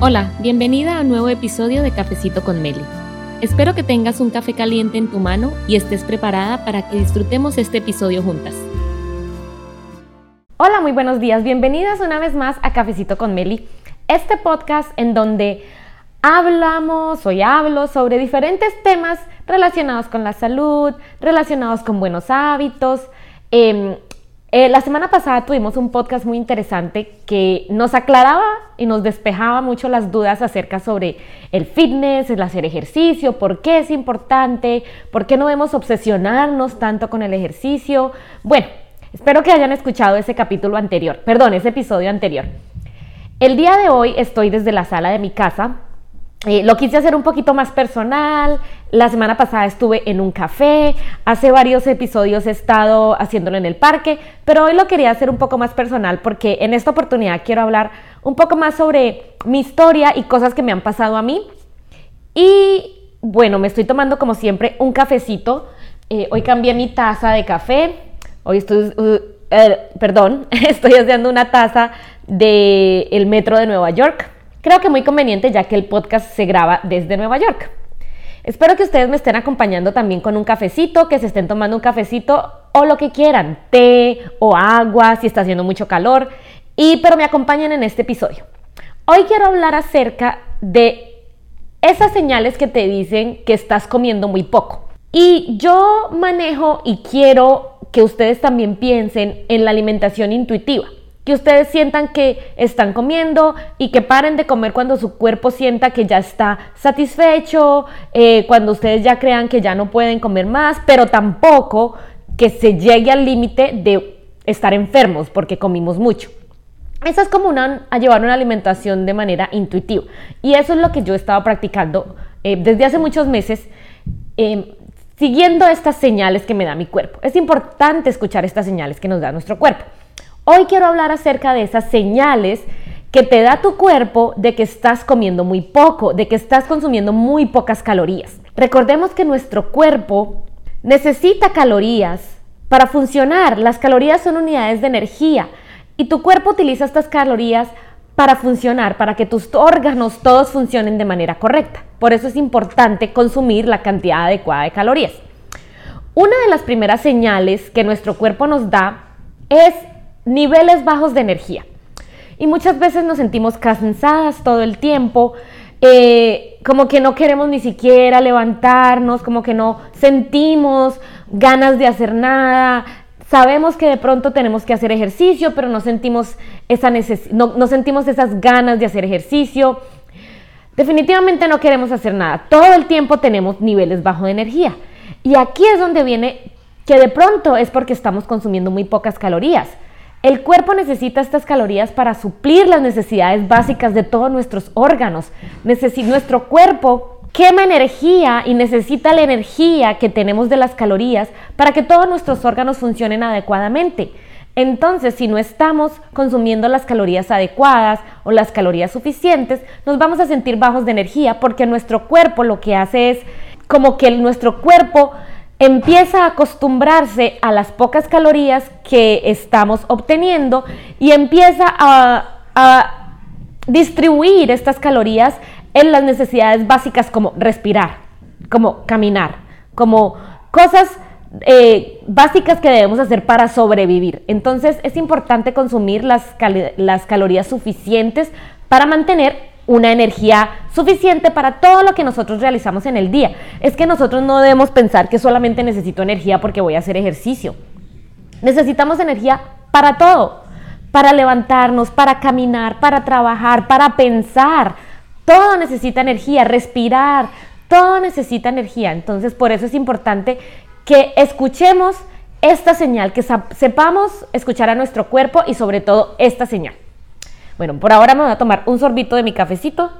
Hola, bienvenida a un nuevo episodio de Cafecito con Meli. Espero que tengas un café caliente en tu mano y estés preparada para que disfrutemos este episodio juntas. Hola, muy buenos días. Bienvenidas una vez más a Cafecito con Meli, este podcast en donde hablamos, hoy hablo sobre diferentes temas relacionados con la salud, relacionados con buenos hábitos. Em, eh, la semana pasada tuvimos un podcast muy interesante que nos aclaraba y nos despejaba mucho las dudas acerca sobre el fitness, el hacer ejercicio, por qué es importante, por qué no debemos obsesionarnos tanto con el ejercicio. Bueno, espero que hayan escuchado ese capítulo anterior, perdón, ese episodio anterior. El día de hoy estoy desde la sala de mi casa eh, lo quise hacer un poquito más personal. La semana pasada estuve en un café. Hace varios episodios he estado haciéndolo en el parque, pero hoy lo quería hacer un poco más personal porque en esta oportunidad quiero hablar un poco más sobre mi historia y cosas que me han pasado a mí. Y bueno, me estoy tomando como siempre un cafecito. Eh, hoy cambié mi taza de café. Hoy estoy, uh, eh, perdón, estoy haciendo una taza del metro de Nueva York Creo que muy conveniente ya que el podcast se graba desde Nueva York. Espero que ustedes me estén acompañando también con un cafecito, que se estén tomando un cafecito o lo que quieran, té o agua si está haciendo mucho calor, y pero me acompañen en este episodio. Hoy quiero hablar acerca de esas señales que te dicen que estás comiendo muy poco. Y yo manejo y quiero que ustedes también piensen en la alimentación intuitiva que ustedes sientan que están comiendo y que paren de comer cuando su cuerpo sienta que ya está satisfecho, eh, cuando ustedes ya crean que ya no pueden comer más, pero tampoco que se llegue al límite de estar enfermos porque comimos mucho. Esa es como a llevar una alimentación de manera intuitiva. Y eso es lo que yo he estado practicando eh, desde hace muchos meses, em, siguiendo estas señales que me da mi cuerpo. Es importante escuchar estas señales que nos da nuestro cuerpo. Hoy quiero hablar acerca de esas señales que te da tu cuerpo de que estás comiendo muy poco, de que estás consumiendo muy pocas calorías. Recordemos que nuestro cuerpo necesita calorías para funcionar. Las calorías son unidades de energía y tu cuerpo utiliza estas calorías para funcionar, para que tus órganos todos funcionen de manera correcta. Por eso es importante consumir la cantidad adecuada de calorías. Una de las primeras señales que nuestro cuerpo nos da es niveles bajos de energía. Y muchas veces nos sentimos cansadas todo el tiempo, eh, como que no queremos ni siquiera levantarnos, como que no sentimos ganas de hacer nada. Sabemos que de pronto tenemos que hacer ejercicio, pero no sentimos, esa no, no sentimos esas ganas de hacer ejercicio. Definitivamente no queremos hacer nada. Todo el tiempo tenemos niveles bajos de energía. Y aquí es donde viene que de pronto es porque estamos consumiendo muy pocas calorías. El cuerpo necesita estas calorías para suplir las necesidades básicas de todos nuestros órganos. nuestro cuerpo quema energía y necesita la energía que tenemos de las calorías para que todos nuestros órganos funcionen adecuadamente. Entonces, si no estamos consumiendo las calorías adecuadas o las calorías suficientes, nos vamos a sentir bajos de energía porque nuestro cuerpo lo que hace es como que nuestro cuerpo empieza a acostumbrarse a las pocas calorías que estamos obteniendo y empieza a, distribuir estas calorías en las necesidades básicas como respirar, como caminar, como cosas eh, básicas que debemos hacer para sobrevivir. Entonces es importante consumir las, las calorías suficientes para mantener una energía suficiente para todo lo que nosotros realizamos en el día. Es que nosotros no debemos pensar que solamente necesito energía porque voy a hacer ejercicio. Necesitamos energía para todo, para levantarnos, para caminar, para trabajar, para pensar. Todo necesita energía, respirar, todo necesita energía. Entonces, por eso es importante que escuchemos esta señal, que sepamos escuchar a nuestro cuerpo y sobre todo esta señal. Bueno, por ahora me voy a tomar un sorbito de mi cafecito.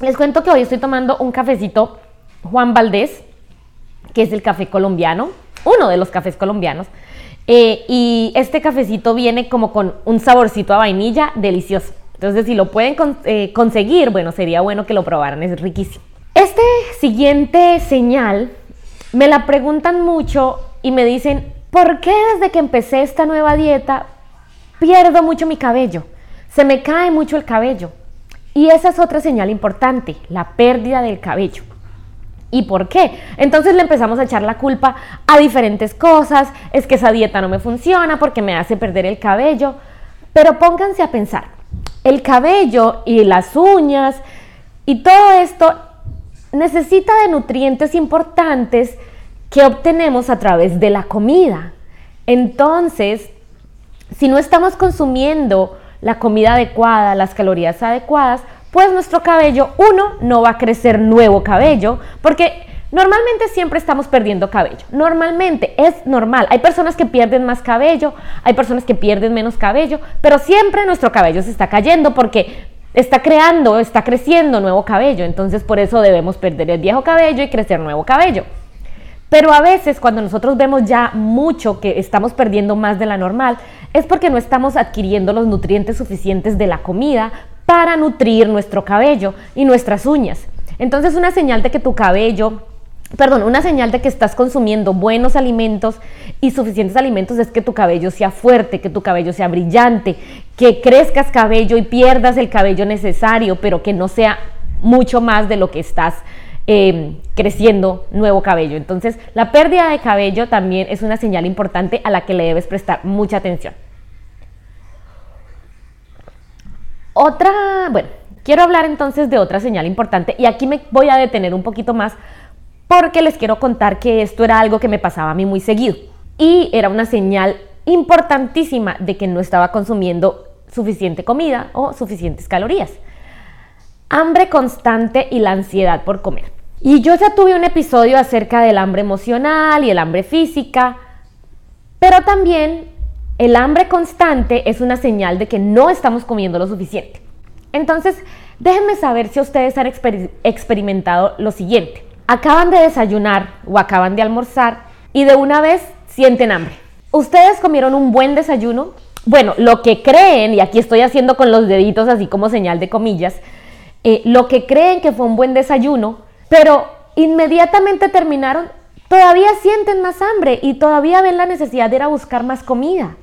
Les cuento que hoy estoy tomando un cafecito Juan Valdés, que es el café colombiano, uno de los cafés colombianos. Eh, y este cafecito viene como con un saborcito a vainilla delicioso. Entonces, si lo pueden eh, conseguir, bueno, sería bueno que lo probaran, es riquísimo. Este siguiente señal me la preguntan mucho y me dicen, ¿por qué desde que empecé esta nueva dieta pierdo mucho mi cabello, se me cae mucho el cabello. Y esa es otra señal importante, la pérdida del cabello. ¿Y por qué? Entonces le empezamos a echar la culpa a diferentes cosas, es que esa dieta no me funciona porque me hace perder el cabello, pero pónganse a pensar, el cabello y las uñas y todo esto necesita de nutrientes importantes que obtenemos a través de la comida. Entonces, si no estamos consumiendo la comida adecuada, las calorías adecuadas, pues nuestro cabello, uno, no va a crecer nuevo cabello, porque normalmente siempre estamos perdiendo cabello. Normalmente es normal. Hay personas que pierden más cabello, hay personas que pierden menos cabello, pero siempre nuestro cabello se está cayendo porque está creando, está creciendo nuevo cabello. Entonces por eso debemos perder el viejo cabello y crecer nuevo cabello. Pero a veces cuando nosotros vemos ya mucho que estamos perdiendo más de la normal, es porque no estamos adquiriendo los nutrientes suficientes de la comida para nutrir nuestro cabello y nuestras uñas. Entonces una señal de que tu cabello, perdón, una señal de que estás consumiendo buenos alimentos y suficientes alimentos es que tu cabello sea fuerte, que tu cabello sea brillante, que crezcas cabello y pierdas el cabello necesario, pero que no sea mucho más de lo que estás Em, creciendo nuevo cabello. Entonces, la pérdida de cabello también es una señal importante a la que le debes prestar mucha atención. Otra, bueno, quiero hablar entonces de otra señal importante y aquí me voy a detener un poquito más porque les quiero contar que esto era algo que me pasaba a mí muy seguido y era una señal importantísima de que no estaba consumiendo suficiente comida o suficientes calorías hambre constante y la ansiedad por comer. Y yo ya tuve un episodio acerca del hambre emocional y el hambre física, pero también el hambre constante es una señal de que no estamos comiendo lo suficiente. Entonces, déjenme saber si ustedes han experimentado lo siguiente. Acaban de desayunar o acaban de almorzar y de una vez sienten hambre. ¿Ustedes comieron un buen desayuno? Bueno, lo que creen, y aquí estoy haciendo con los deditos así como señal de comillas, eh, lo que creen que fue un buen desayuno, pero inmediatamente terminaron, todavía sienten más hambre y todavía ven la necesidad de ir a buscar más comida.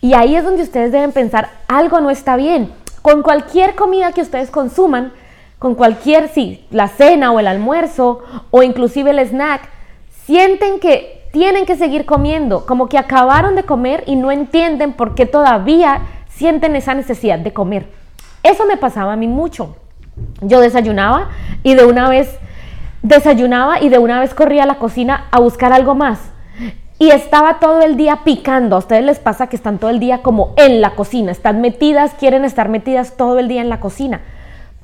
Y ahí es donde ustedes deben pensar, algo no está bien. Con cualquier comida que ustedes consuman, con cualquier, sí, la cena o el almuerzo o inclusive el snack, sienten que tienen que seguir comiendo, como que acabaron de comer y no entienden por qué todavía sienten esa necesidad de comer. Eso me pasaba a mí mucho. Yo desayunaba y de una vez desayunaba y de una vez corría a la cocina a buscar algo más. Y estaba todo el día picando. A ustedes les pasa que están todo el día como en la cocina, están metidas, quieren estar metidas todo el día en la cocina,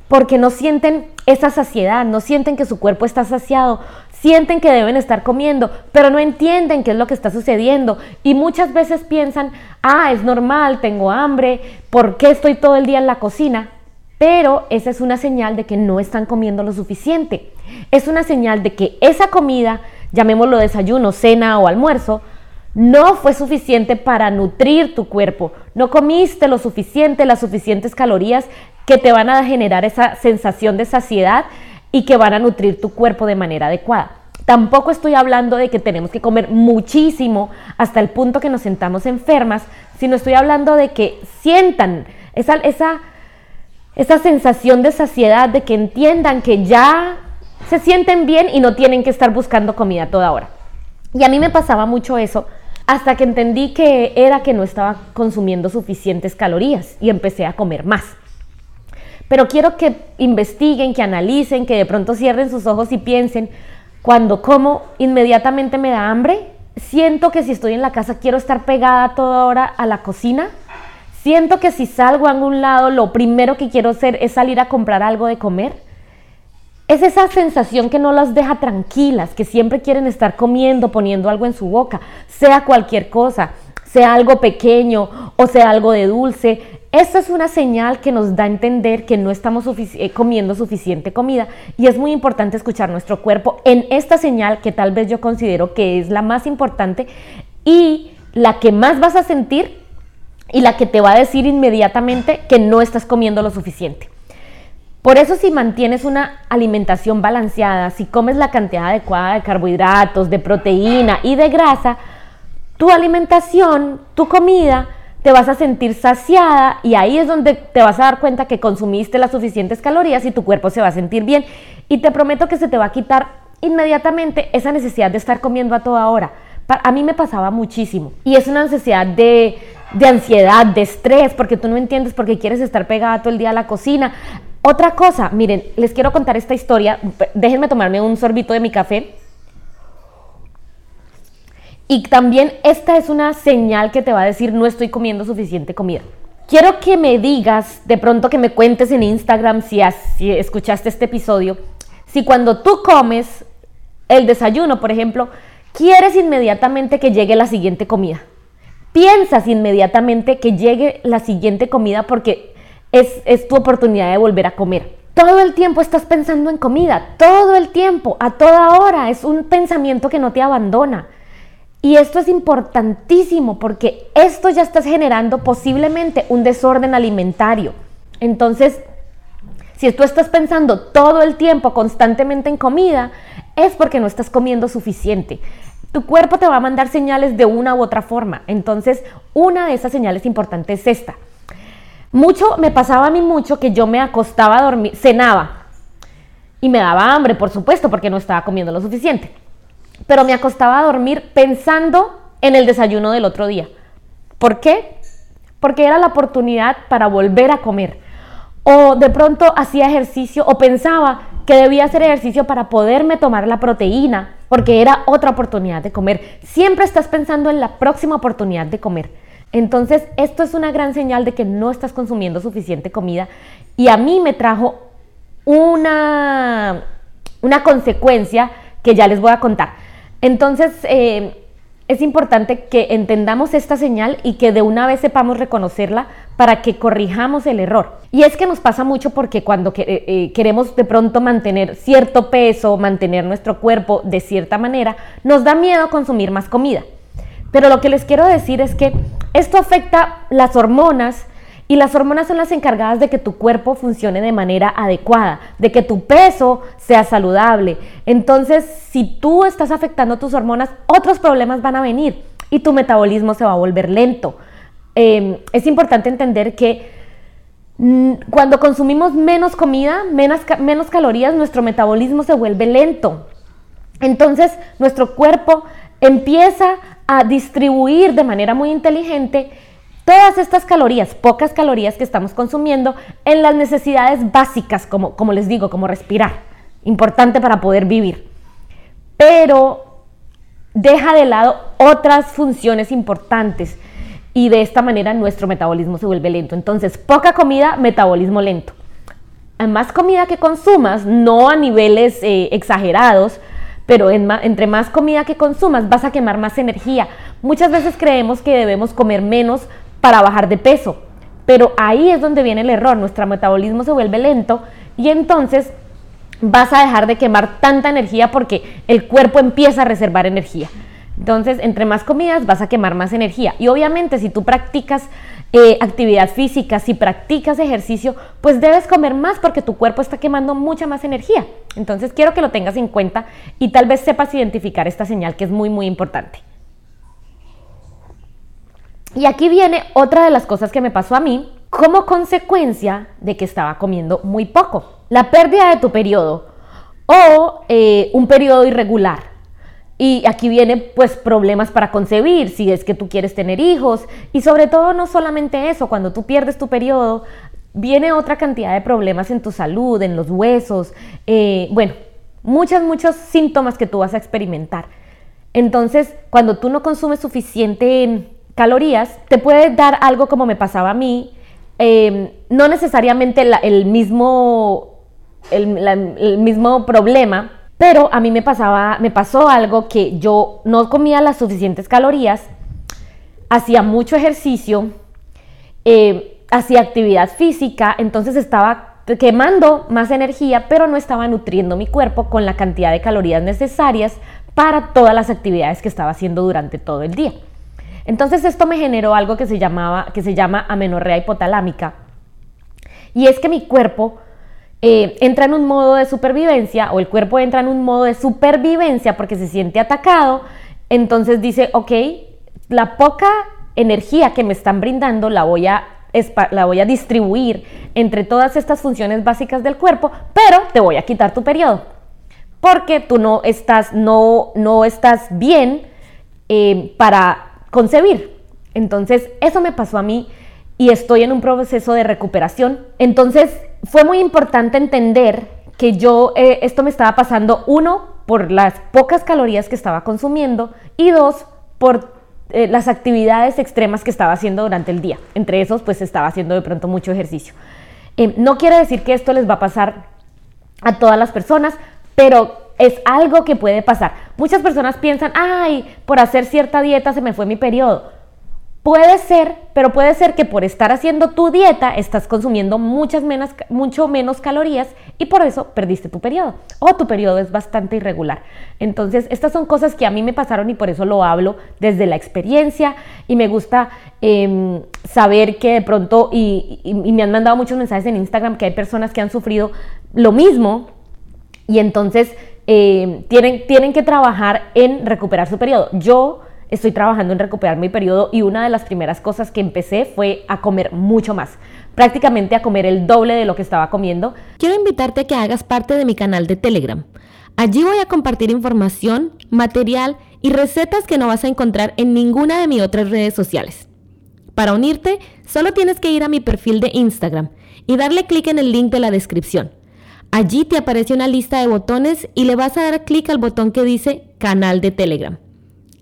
porque no sienten esa saciedad, no sienten que su cuerpo está saciado, sienten que deben estar comiendo, pero no entienden qué es lo que está sucediendo. Y muchas veces piensan, ah, es normal, tengo hambre, ¿por qué estoy todo el día en la cocina? Pero esa es una señal de que no están comiendo lo suficiente. Es una señal de que esa comida, llamémoslo desayuno, cena o almuerzo, no fue suficiente para nutrir tu cuerpo. No comiste lo suficiente, las suficientes calorías que te van a generar esa sensación de saciedad y que van a nutrir tu cuerpo de manera adecuada. Tampoco estoy hablando de que tenemos que comer muchísimo hasta el punto que nos sentamos enfermas, sino estoy hablando de que sientan esa, esa esa sensación de saciedad, de que entiendan que ya se sienten bien y no tienen que estar buscando comida toda hora. Y a mí me pasaba mucho eso hasta que entendí que era que no estaba consumiendo suficientes calorías y empecé a comer más. Pero quiero que investiguen, que analicen, que de pronto cierren sus ojos y piensen, cuando como inmediatamente me da hambre, siento que si estoy en la casa quiero estar pegada toda hora a la cocina Siento que si salgo a algún lado, lo primero que quiero hacer es salir a comprar algo de comer. Es esa sensación que no las deja tranquilas, que siempre quieren estar comiendo, poniendo algo en su boca, sea cualquier cosa, sea algo pequeño o sea algo de dulce. Esa es una señal que nos da a entender que no estamos eh, comiendo suficiente comida y es muy importante escuchar nuestro cuerpo en esta señal que tal vez yo considero que es la más importante y la que más vas a sentir y la que te va a decir inmediatamente que no estás comiendo lo suficiente. Por eso si mantienes una alimentación balanceada, si comes la cantidad adecuada de carbohidratos, de proteína y de grasa, tu alimentación, tu comida, te vas a sentir saciada y ahí es donde te vas a dar cuenta que consumiste las suficientes calorías y tu cuerpo se va a sentir bien. Y te prometo que se te va a quitar inmediatamente esa necesidad de estar comiendo a toda hora. A mí me pasaba muchísimo y es una necesidad de, de ansiedad, de estrés, porque tú no entiendes por qué quieres estar pegada todo el día a la cocina. Otra cosa, miren, les quiero contar esta historia. Déjenme tomarme un sorbito de mi café. Y también esta es una señal que te va a decir no estoy comiendo suficiente comida. Quiero que me digas, de pronto que me cuentes en Instagram si, si escuchaste este episodio, si cuando tú comes el desayuno, por ejemplo, quieres inmediatamente que llegue la siguiente comida. Piensas inmediatamente que llegue la siguiente comida porque es, es tu oportunidad de volver a comer. Todo el tiempo estás pensando en comida, todo el tiempo, a toda hora. Es un pensamiento que no te abandona. Y esto es importantísimo porque esto ya estás generando posiblemente un desorden alimentario. Entonces, si tú estás pensando todo el tiempo constantemente en comida, es porque no estás comiendo suficiente. Tu cuerpo te va a mandar señales de una u otra forma. Entonces, una de esas señales importantes es esta. Mucho, me pasaba a mí mucho que yo me acostaba a dormir, cenaba y me daba hambre, por supuesto, porque no estaba comiendo lo suficiente pero me acostaba a dormir pensando en el desayuno del otro día. ¿Por qué? Porque era la oportunidad para volver a comer. O de pronto hacía ejercicio o pensaba que debía hacer ejercicio para poderme tomar la proteína, porque era otra oportunidad de comer. Siempre estás pensando en la próxima oportunidad de comer. Entonces, esto es una gran señal de que no estás consumiendo suficiente comida y a mí me trajo una, una consecuencia que ya les voy a contar. Entonces, eh, es importante que entendamos esta señal y que de una vez sepamos reconocerla para que corrijamos el error. Y es que nos pasa mucho porque cuando eh, eh, queremos de pronto mantener cierto peso, mantener nuestro cuerpo de cierta manera, nos da miedo consumir más comida. Pero lo que les quiero decir es que esto afecta las hormonas y las hormonas son las encargadas de que tu cuerpo funcione de manera adecuada, de que tu peso sea saludable. Entonces, si tú estás afectando tus hormonas, otros problemas van a venir y tu metabolismo se va a volver lento. Em, es importante entender que mm, cuando consumimos menos comida, menos, menos calorías, nuestro metabolismo se vuelve lento. Entonces, nuestro cuerpo empieza a distribuir de manera muy inteligente todas estas calorías, pocas calorías que estamos consumiendo en las necesidades básicas, como, como les digo, como respirar, importante para poder vivir. Pero deja de lado otras funciones importantes y de esta manera nuestro metabolismo se vuelve lento. Entonces, poca comida, metabolismo lento. más comida que consumas, no a niveles eh, exagerados, pero entre más comida que consumas vas a quemar más energía. Muchas veces creemos que debemos comer menos para bajar de peso. Pero ahí es donde viene el error, nuestro metabolismo se vuelve lento y entonces vas a dejar de quemar tanta energía porque el cuerpo empieza a reservar energía. Entonces, entre más comidas vas a quemar más energía. Y obviamente si tú practicas eh, actividad física, si practicas ejercicio, pues debes comer más porque tu cuerpo está quemando mucha más energía. Entonces, quiero que lo tengas en cuenta y tal vez sepas identificar esta señal que es muy, muy importante. Y aquí viene otra de las cosas que me pasó a mí como consecuencia de que estaba comiendo muy poco. La pérdida de tu periodo o eh, un periodo irregular. Y aquí vienen pues problemas para concebir, si es que tú quieres tener hijos. Y sobre todo no solamente eso, cuando tú pierdes tu periodo, viene otra cantidad de problemas en tu salud, en los huesos. Eh, bueno, muchos, muchos síntomas que tú vas a experimentar. Entonces, cuando tú no consumes suficiente calorías, te puede dar algo como me pasaba a mí, em, no necesariamente el, mismo, el, mismo problema, pero a mí me pasaba, me pasó algo que yo no comía las suficientes calorías, hacía mucho ejercicio, em, hacía actividad física, entonces estaba quemando más energía, pero no estaba nutriendo mi cuerpo con la cantidad de calorías necesarias para todas las actividades que estaba haciendo durante todo el día. Entonces esto me generó algo que se, llamaba, que se llama amenorrea hipotalámica. Y es que mi cuerpo eh, entra en un modo de supervivencia o el cuerpo entra en un modo de supervivencia porque se siente atacado. Entonces dice, ok, la poca energía que me están brindando la voy a la voy a distribuir entre todas estas funciones básicas del cuerpo, pero te voy a quitar tu periodo. Porque tú no estás, no, no estás bien eh, para concebir. Entonces, eso me pasó a mí y estoy en un proceso de recuperación. Entonces, fue muy importante entender que yo, eh, esto me estaba pasando, uno, por las pocas calorías que estaba consumiendo y dos, por eh, las actividades extremas que estaba haciendo durante el día. Entre esos, pues estaba haciendo de pronto mucho ejercicio. Eh, no quiere decir que esto les va a pasar a todas las personas, pero es algo que puede pasar. Muchas personas piensan, ay, por hacer cierta dieta se me fue mi periodo. Puede ser, pero puede ser que por estar haciendo tu dieta estás consumiendo muchas menos, mucho menos calorías y por eso perdiste tu periodo o tu periodo es bastante irregular. Entonces, estas son cosas que a mí me pasaron y por eso lo hablo desde la experiencia y me gusta em, saber que de pronto, y, me han mandado muchos mensajes en Instagram que hay personas que han sufrido lo mismo y entonces em, tienen, tienen que trabajar en recuperar su periodo. Yo estoy trabajando en recuperar mi periodo y una de las primeras cosas que empecé fue a comer mucho más, prácticamente a comer el doble de lo que estaba comiendo. Quiero invitarte a que hagas parte de mi canal de Telegram. Allí voy a compartir información, material y recetas que no vas a encontrar en ninguna de mis otras redes sociales. Para unirte, solo tienes que ir a mi perfil de Instagram y darle clic en el link de la descripción. Allí te aparece una lista de botones y le vas a dar clic al botón que dice Canal de Telegram.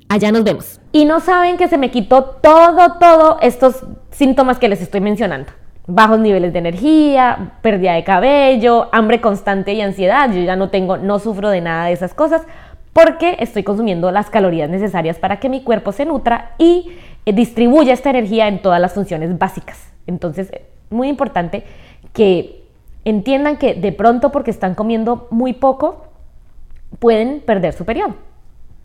Allá nos vemos. Y no saben que se me quitó todo, todo estos síntomas que les estoy mencionando. Bajos niveles de energía, pérdida de cabello, hambre constante y ansiedad. Yo ya no tengo, no sufro de nada de esas cosas porque estoy consumiendo las calorías necesarias para que mi cuerpo se nutra y eh, distribuya esta energía en todas las funciones básicas. Entonces, muy importante que entiendan que de pronto porque están comiendo muy poco, pueden perder su periodo.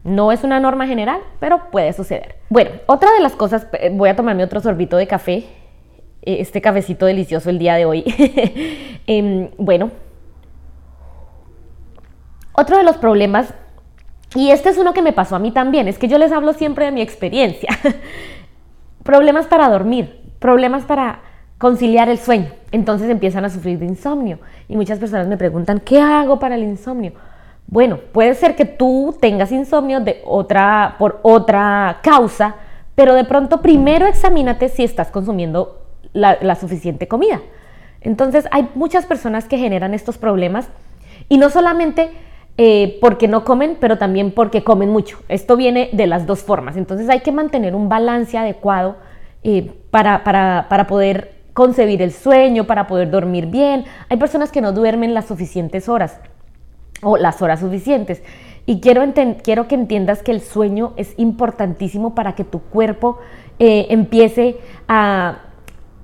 No es una norma general, pero puede suceder. Bueno, otra de las cosas, eh, voy a tomarme otro sorbito de café, eh, este cafecito delicioso el día de hoy. Em, bueno, otro de los problemas, y este es uno que me pasó a mí también, es que yo les hablo siempre de mi experiencia. problemas para dormir, problemas para conciliar el sueño. Entonces empiezan a sufrir de insomnio. Y muchas personas me preguntan, ¿qué hago para el insomnio? Bueno, puede ser que tú tengas insomnio de otra, por otra causa, pero de pronto primero examínate si estás consumiendo la, suficiente comida. Entonces hay muchas personas que generan estos problemas y no solamente eh, porque no comen, pero también porque comen mucho. Esto viene de las dos formas. Entonces hay que mantener un balance adecuado eh, para, para poder concebir el sueño, para poder dormir bien. Hay personas que no duermen las suficientes horas o las horas suficientes. Y quiero, quiero que entiendas que el sueño es importantísimo para que tu cuerpo eh, empiece a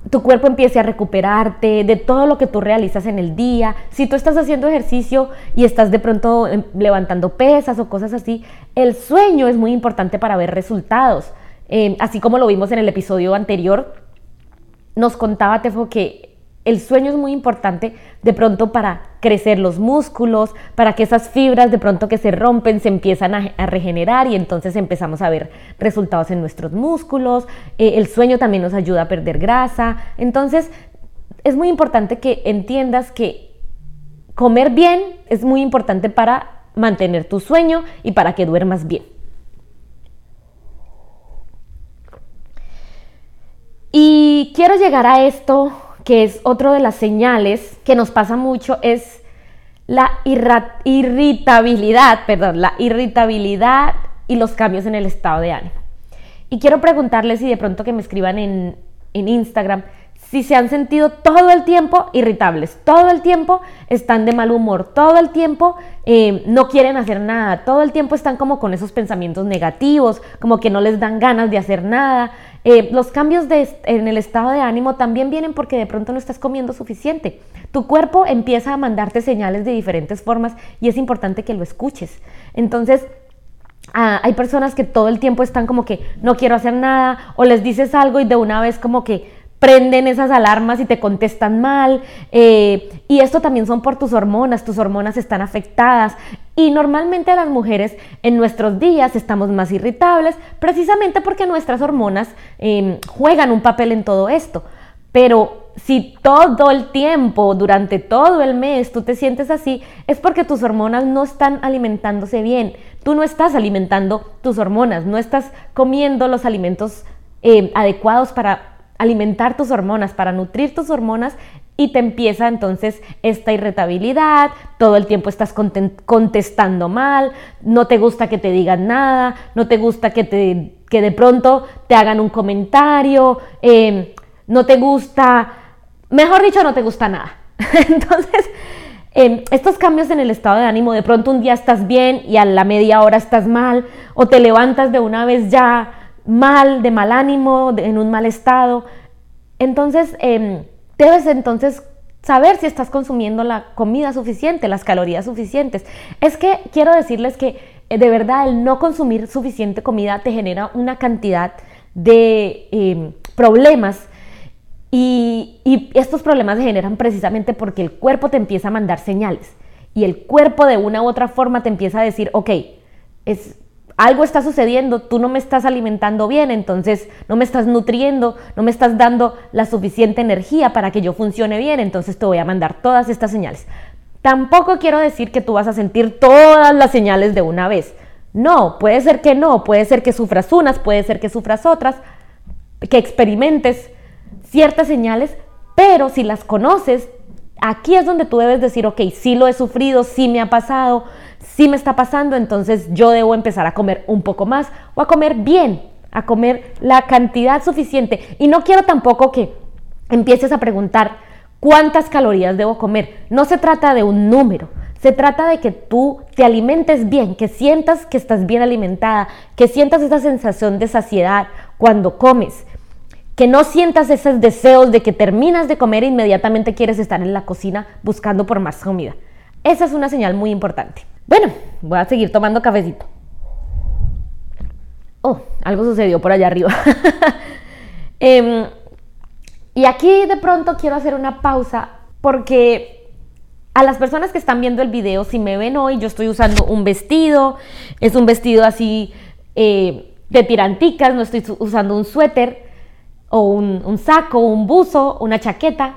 tu cuerpo empiece a recuperarte de todo lo que tú realizas en el día. Si tú estás haciendo ejercicio y estás de pronto em, levantando pesas o cosas así, el sueño es muy importante para ver resultados. Eh, así como lo vimos en el episodio anterior, nos contaba Tefo que el sueño es muy importante de pronto para crecer los músculos, para que esas fibras de pronto que se rompen se empiezan a, regenerar y entonces empezamos a ver resultados en nuestros músculos. Eh, el sueño también nos ayuda a perder grasa. Entonces es muy importante que entiendas que comer bien es muy importante para mantener tu sueño y para que duermas bien. Y quiero llegar a esto que es otro de las señales que nos pasa mucho, es la irritabilidad, perdón, la irritabilidad y los cambios en el estado de ánimo. Y quiero preguntarles si de pronto que me escriban en, en Instagram si se han sentido todo el tiempo irritables, todo el tiempo están de mal humor, todo el tiempo eh, no quieren hacer nada, todo el tiempo están como con esos pensamientos negativos, como que no les dan ganas de hacer nada. Eh, los cambios en el estado de ánimo también vienen porque de pronto no estás comiendo suficiente. Tu cuerpo empieza a mandarte señales de diferentes formas y es importante que lo escuches. Entonces, ah, hay personas que todo el tiempo están como que no quiero hacer nada o les dices algo y de una vez como que prenden esas alarmas y te contestan mal. Eh, y esto también son por tus hormonas, tus hormonas están afectadas. Y normalmente las mujeres en nuestros días estamos más irritables precisamente porque nuestras hormonas em, juegan un papel en todo esto. Pero si todo el tiempo, durante todo el mes, tú te sientes así, es porque tus hormonas no están alimentándose bien. Tú no estás alimentando tus hormonas, no estás comiendo los alimentos em, adecuados para alimentar tus hormonas, para nutrir tus hormonas y te empieza entonces esta irritabilidad, todo el tiempo estás contestando mal, no te gusta que te digan nada, no te gusta que, te, que de pronto te hagan un comentario, em, no te gusta, mejor dicho, no te gusta nada. entonces, em, estos cambios en el estado de ánimo, de pronto un día estás bien y a la media hora estás mal, o te levantas de una vez ya mal, de mal ánimo, en un mal estado. Entonces, em, debes entonces saber si estás consumiendo la comida suficiente, las calorías suficientes. Es que quiero decirles que eh, de verdad el no consumir suficiente comida te genera una cantidad de em, problemas y, y, estos problemas se generan precisamente porque el cuerpo te empieza a mandar señales y el cuerpo de una u otra forma te empieza a decir, ok, es, algo está sucediendo, tú no me estás alimentando bien, entonces no me estás nutriendo, no me estás dando la suficiente energía para que yo funcione bien, entonces te voy a mandar todas estas señales. Tampoco quiero decir que tú vas a sentir todas las señales de una vez. No, puede ser que no, puede ser que sufras unas, puede ser que sufras otras, que experimentes ciertas señales, pero si las conoces, aquí es donde tú debes decir, ok, sí lo he sufrido, sí me ha pasado, sí me está pasando, entonces yo debo empezar a comer un poco más o a comer bien, a comer la cantidad suficiente. Y no quiero tampoco que empieces a preguntar cuántas calorías debo comer. No se trata de un número, se trata de que tú te alimentes bien, que sientas que estás bien alimentada, que sientas esa sensación de saciedad cuando comes, que no sientas esos deseos de que terminas de comer e inmediatamente quieres estar en la cocina buscando por más comida. Esa es una señal muy importante. Bueno, voy a seguir tomando cafecito. Oh, algo sucedió por allá arriba. Em, y aquí de pronto quiero hacer una pausa porque a las personas que están viendo el video, si me ven hoy, yo estoy usando un vestido, es un vestido así eh, de tiranticas, no estoy usando un suéter o un, un saco, un buzo, una chaqueta,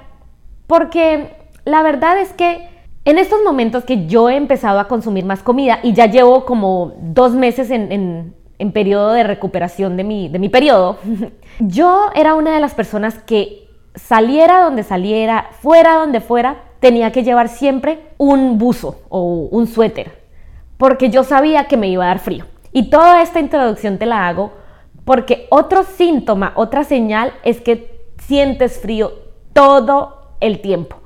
porque la verdad es que en estos momentos que yo he empezado a consumir más comida y ya llevo como dos meses en, periodo de recuperación de mi, de mi periodo, yo era una de las personas que saliera donde saliera, fuera donde fuera, tenía que llevar siempre un buzo o un suéter, porque yo sabía que me iba a dar frío. Y toda esta introducción te la hago porque otro síntoma, otra señal es que sientes frío todo el tiempo.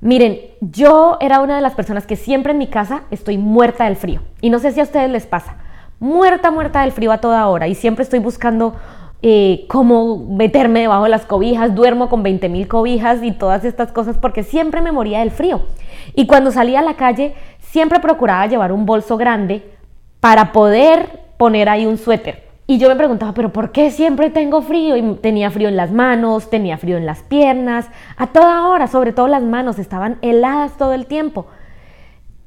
Miren, yo era una de las personas que siempre en mi casa estoy muerta del frío. Y no sé si a ustedes les pasa. Muerta, muerta del frío a toda hora. Y siempre estoy buscando eh, cómo meterme debajo de las cobijas. Duermo con 20 mil cobijas y todas estas cosas porque siempre me moría del frío. Y cuando salía a la calle, siempre procuraba llevar un bolso grande para poder poner ahí un suéter. Y yo me preguntaba, pero ¿por qué siempre tengo frío? Y tenía frío en las manos, tenía frío en las piernas, a toda hora, sobre todo las manos, estaban heladas todo el tiempo.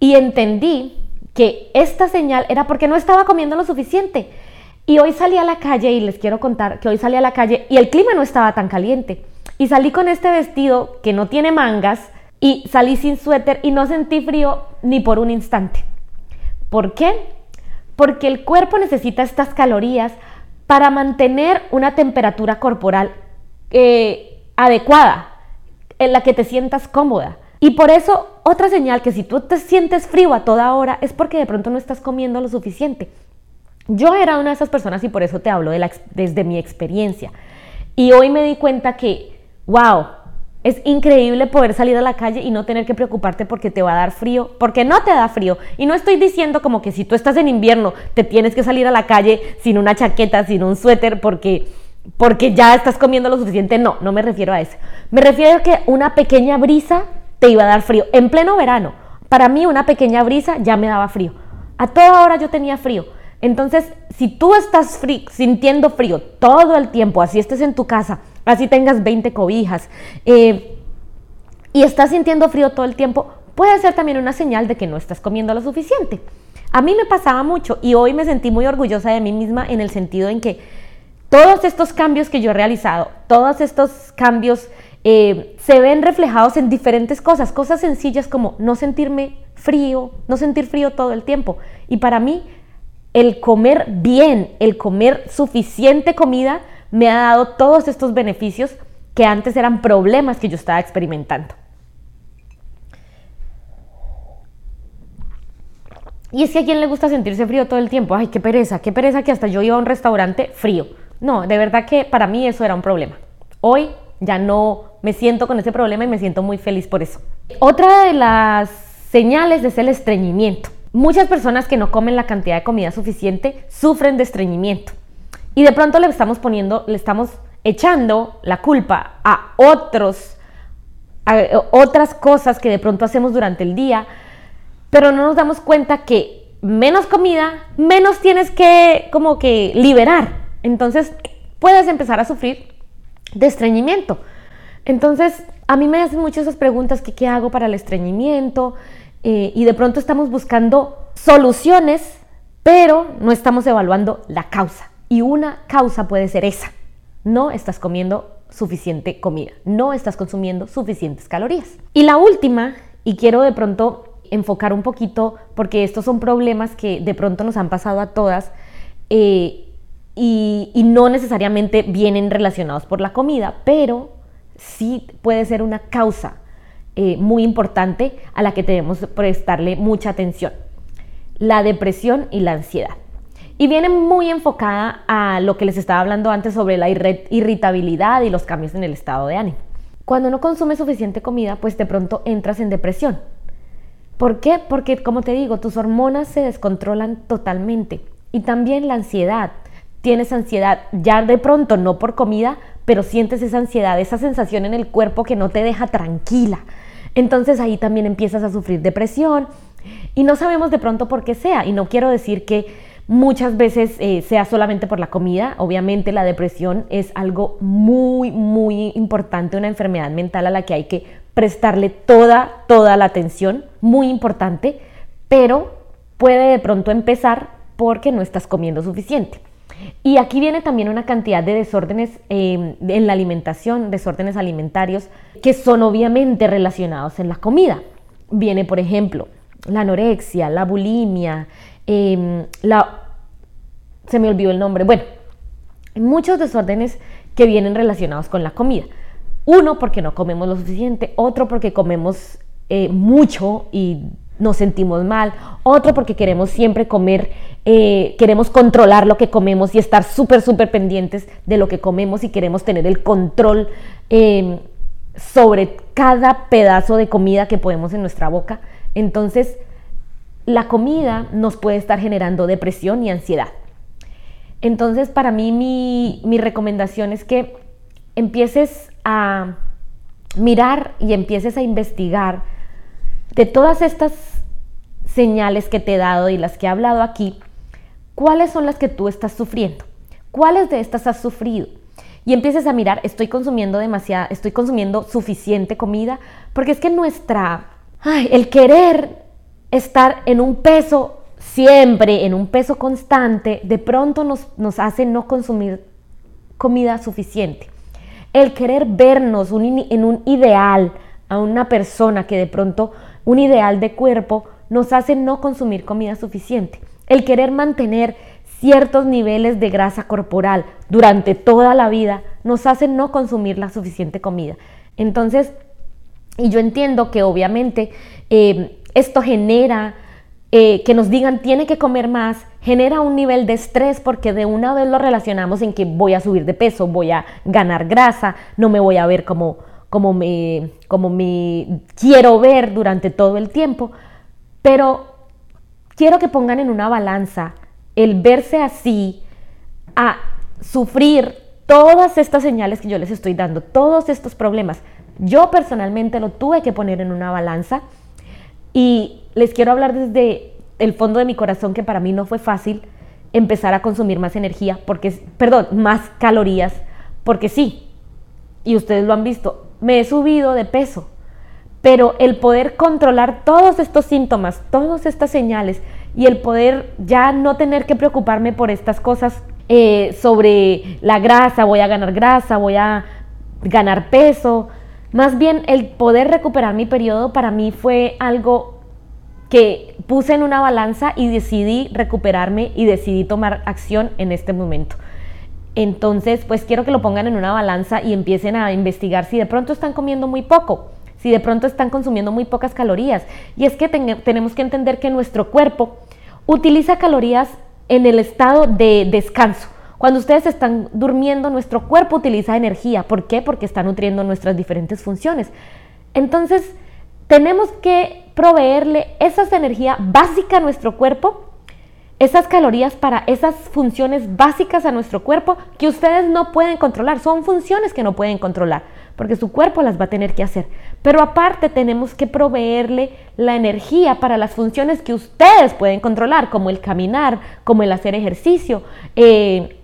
Y entendí que esta señal era porque no estaba comiendo lo suficiente. Y hoy salí a la calle y les quiero contar que hoy salí a la calle y el clima no estaba tan caliente. Y salí con este vestido que no tiene mangas y salí sin suéter y no sentí frío ni por un instante. ¿Por qué? Porque el cuerpo necesita estas calorías para mantener una temperatura corporal eh, adecuada, en la que te sientas cómoda. Y por eso, otra señal que si tú te sientes frío a toda hora es porque de pronto no estás comiendo lo suficiente. Yo era una de esas personas y por eso te hablo desde mi experiencia. Y hoy me di cuenta que, wow, es increíble poder salir a la calle y no tener que preocuparte porque te va a dar frío, porque no te da frío. Y no estoy diciendo como que si tú estás en invierno te tienes que salir a la calle sin una chaqueta, sin un suéter, porque, porque ya estás comiendo lo suficiente. No, no me refiero a eso. Me refiero a que una pequeña brisa te iba a dar frío. En pleno verano, para mí una pequeña brisa ya me daba frío. A toda hora yo tenía frío. Entonces, si tú estás sintiendo frío todo el tiempo, así estés en tu casa, así tengas 20 cobijas, eh, y estás sintiendo frío todo el tiempo, puede ser también una señal de que no estás comiendo lo suficiente. A mí me pasaba mucho y hoy me sentí muy orgullosa de mí misma en el sentido en que todos estos cambios que yo he realizado, todos estos cambios eh, se ven reflejados en diferentes cosas, cosas sencillas como no sentirme frío, no sentir frío todo el tiempo. Y para mí, el comer bien, el comer suficiente comida, me ha dado todos estos beneficios que antes eran problemas que yo estaba experimentando. Y es que a quien le gusta sentirse frío todo el tiempo, ay, qué pereza, qué pereza que hasta yo iba a un restaurante frío. No, de verdad que para mí eso era un problema. Hoy ya no me siento con ese problema y me siento muy feliz por eso. Otra de las señales es el estreñimiento. Muchas personas que no comen la cantidad de comida suficiente sufren de estreñimiento. Y de pronto le estamos poniendo, le estamos echando la culpa a otros a otras cosas que de pronto hacemos durante el día, pero no nos damos cuenta que menos comida, menos tienes que como que liberar. Entonces puedes empezar a sufrir de estreñimiento. Entonces, a mí me hacen muchas esas preguntas, que qué hago para el estreñimiento, eh, y de pronto estamos buscando soluciones, pero no estamos evaluando la causa. Y una causa puede ser esa. No estás comiendo suficiente comida, no estás consumiendo suficientes calorías. Y la última, y quiero de pronto enfocar un poquito, porque estos son problemas que de pronto nos han pasado a todas eh, y, no necesariamente vienen relacionados por la comida, pero sí puede ser una causa eh, muy importante a la que debemos prestarle mucha atención. La depresión y la ansiedad. Y viene muy enfocada a lo que les estaba hablando antes sobre la irritabilidad y los cambios en el estado de ánimo. Cuando no consumes suficiente comida, pues de pronto entras en depresión. ¿Por qué? Porque, como te digo, tus hormonas se descontrolan totalmente. Y también la ansiedad. Tienes ansiedad ya de pronto, no por comida, pero sientes esa ansiedad, esa sensación en el cuerpo que no te deja tranquila. Entonces ahí también empiezas a sufrir depresión y no sabemos de pronto por qué sea. Y no quiero decir que muchas veces eh, sea solamente por la comida. Obviamente la depresión es algo muy, muy importante, una enfermedad mental a la que hay que prestarle toda, toda la atención, muy importante, pero puede de pronto empezar porque no estás comiendo suficiente. Y aquí viene también una cantidad de desórdenes em, en la alimentación, desórdenes alimentarios, que son obviamente relacionados en la comida. Viene, por ejemplo, la anorexia, la bulimia, em, se me olvidó el nombre. Bueno, muchos desórdenes que vienen relacionados con la comida. Uno, porque no comemos lo suficiente, otro porque comemos eh, mucho y nos sentimos mal, otro porque queremos siempre comer, eh, queremos controlar lo que comemos y estar súper, súper pendientes de lo que comemos y queremos tener el control em, sobre cada pedazo de comida que podemos en nuestra boca. Entonces, la comida nos puede estar generando depresión y ansiedad. Entonces, para mí mi, mi recomendación es que empieces a mirar y empieces a investigar de todas estas señales que te he dado y las que he hablado aquí, cuáles son las que tú estás sufriendo, cuáles de estas has sufrido. Y empieces a mirar, estoy consumiendo demasiada, estoy consumiendo suficiente comida, porque es que nuestra, ay, el querer estar en un peso siempre, en un peso constante, de pronto nos, nos hace no consumir comida suficiente. El querer vernos en un ideal a una persona que de pronto, un ideal de cuerpo, nos hace no consumir comida suficiente. El querer mantener ciertos niveles de grasa corporal durante toda la vida nos hace no consumir la suficiente comida. Entonces, y yo entiendo que obviamente eh, esto genera eh, que nos digan tiene que comer más, genera un nivel de estrés porque de una vez lo relacionamos en que voy a subir de peso, voy a ganar grasa, no me voy a ver como, como, me, como me quiero ver durante todo el tiempo. Pero quiero que pongan en una balanza el verse así, a sufrir todas estas señales que yo les estoy dando, todos estos problemas. Yo personalmente lo tuve que poner en una balanza y les quiero hablar desde el fondo de mi corazón que para mí no fue fácil empezar a consumir más energía, porque, perdón, más calorías, porque sí, y ustedes lo han visto, me he subido de peso, pero el poder controlar todos estos síntomas, todas estas señales y el poder ya no tener que preocuparme por estas cosas eh, sobre la grasa, voy a ganar grasa, voy a ganar peso, más bien el poder recuperar mi periodo para mí fue algo que puse en una balanza y decidí recuperarme y decidí tomar acción en este momento. Entonces, pues quiero que lo pongan en una balanza y empiecen a investigar si de pronto están comiendo muy poco, si de pronto están consumiendo muy pocas calorías. Y es que tenemos que entender que nuestro cuerpo utiliza calorías en el estado de descanso. Cuando ustedes están durmiendo, nuestro cuerpo utiliza energía. ¿Por qué? Porque está nutriendo nuestras diferentes funciones. Entonces, tenemos que proveerle esa energía básica a nuestro cuerpo, esas calorías para esas funciones básicas a nuestro cuerpo que ustedes no pueden controlar. Son funciones que no pueden controlar porque su cuerpo las va a tener que hacer. Pero aparte tenemos que proveerle la energía para las funciones que ustedes pueden controlar, como el caminar, como el hacer ejercicio, eh,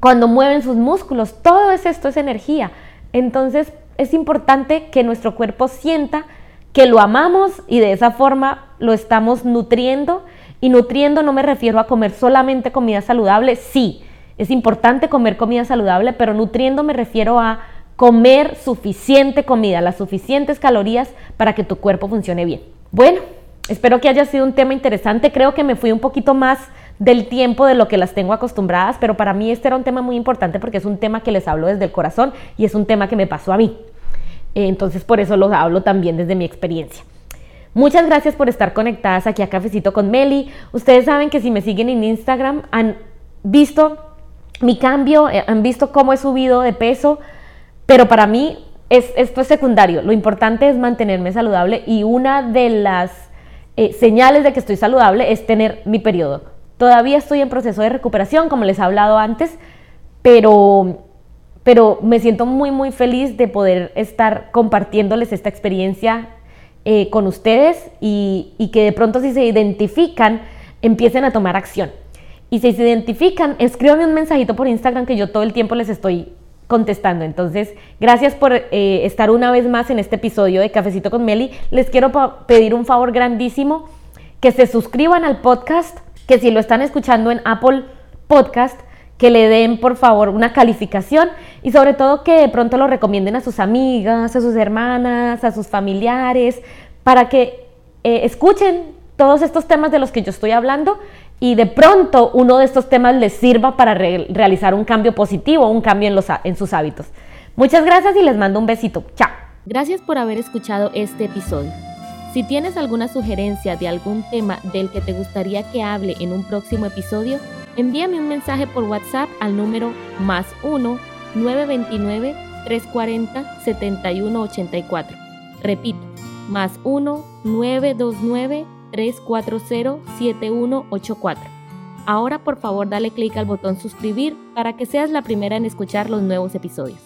cuando mueven sus músculos, todo esto es energía. Entonces es importante que nuestro cuerpo sienta que lo amamos y de esa forma lo estamos nutriendo. Y nutriendo no me refiero a comer solamente comida saludable, sí, es importante comer comida saludable, pero nutriendo me refiero a comer suficiente comida, las suficientes calorías para que tu cuerpo funcione bien. Bueno, espero que haya sido un tema interesante. Creo que me fui un poquito más del tiempo de lo que las tengo acostumbradas, pero para mí este era un tema muy importante porque es un tema que les hablo desde el corazón y es un tema que me pasó a mí. Entonces por eso lo hablo también desde mi experiencia. Muchas gracias por estar conectadas aquí a Cafecito con Meli. Ustedes saben que si me siguen en Instagram han visto mi cambio, eh, han visto cómo he subido de peso, pero para mí es, esto es secundario. Lo importante es mantenerme saludable y una de las eh, señales de que estoy saludable es tener mi periodo. Todavía estoy en proceso de recuperación, como les he hablado antes, pero, pero me siento muy, muy feliz de poder estar compartiéndoles esta experiencia eh, con ustedes y, que de pronto si se identifican, empiecen a tomar acción. Y si se identifican, escríbanme un mensajito por Instagram que yo todo el tiempo les estoy contestando. Entonces, gracias por eh, estar una vez más en este episodio de Cafecito con Meli. Les quiero pedir un favor grandísimo, que se suscriban al podcast, que si lo están escuchando en Apple Podcast, que le den por favor una calificación y sobre todo que de pronto lo recomienden a sus amigas, a sus hermanas, a sus familiares, para que eh, escuchen todos estos temas de los que yo estoy hablando y de pronto uno de estos temas les sirva para realizar un cambio positivo, un cambio en, los, en sus hábitos. Muchas gracias y les mando un besito. Chao. Gracias por haber escuchado este episodio. Si tienes alguna sugerencia de algún tema del que te gustaría que hable en un próximo episodio, envíame un mensaje por WhatsApp al número más 1 929 340 7184. Repito, más 1 929 340-7184. Ahora por favor dale clic al botón suscribir para que seas la primera en escuchar los nuevos episodios.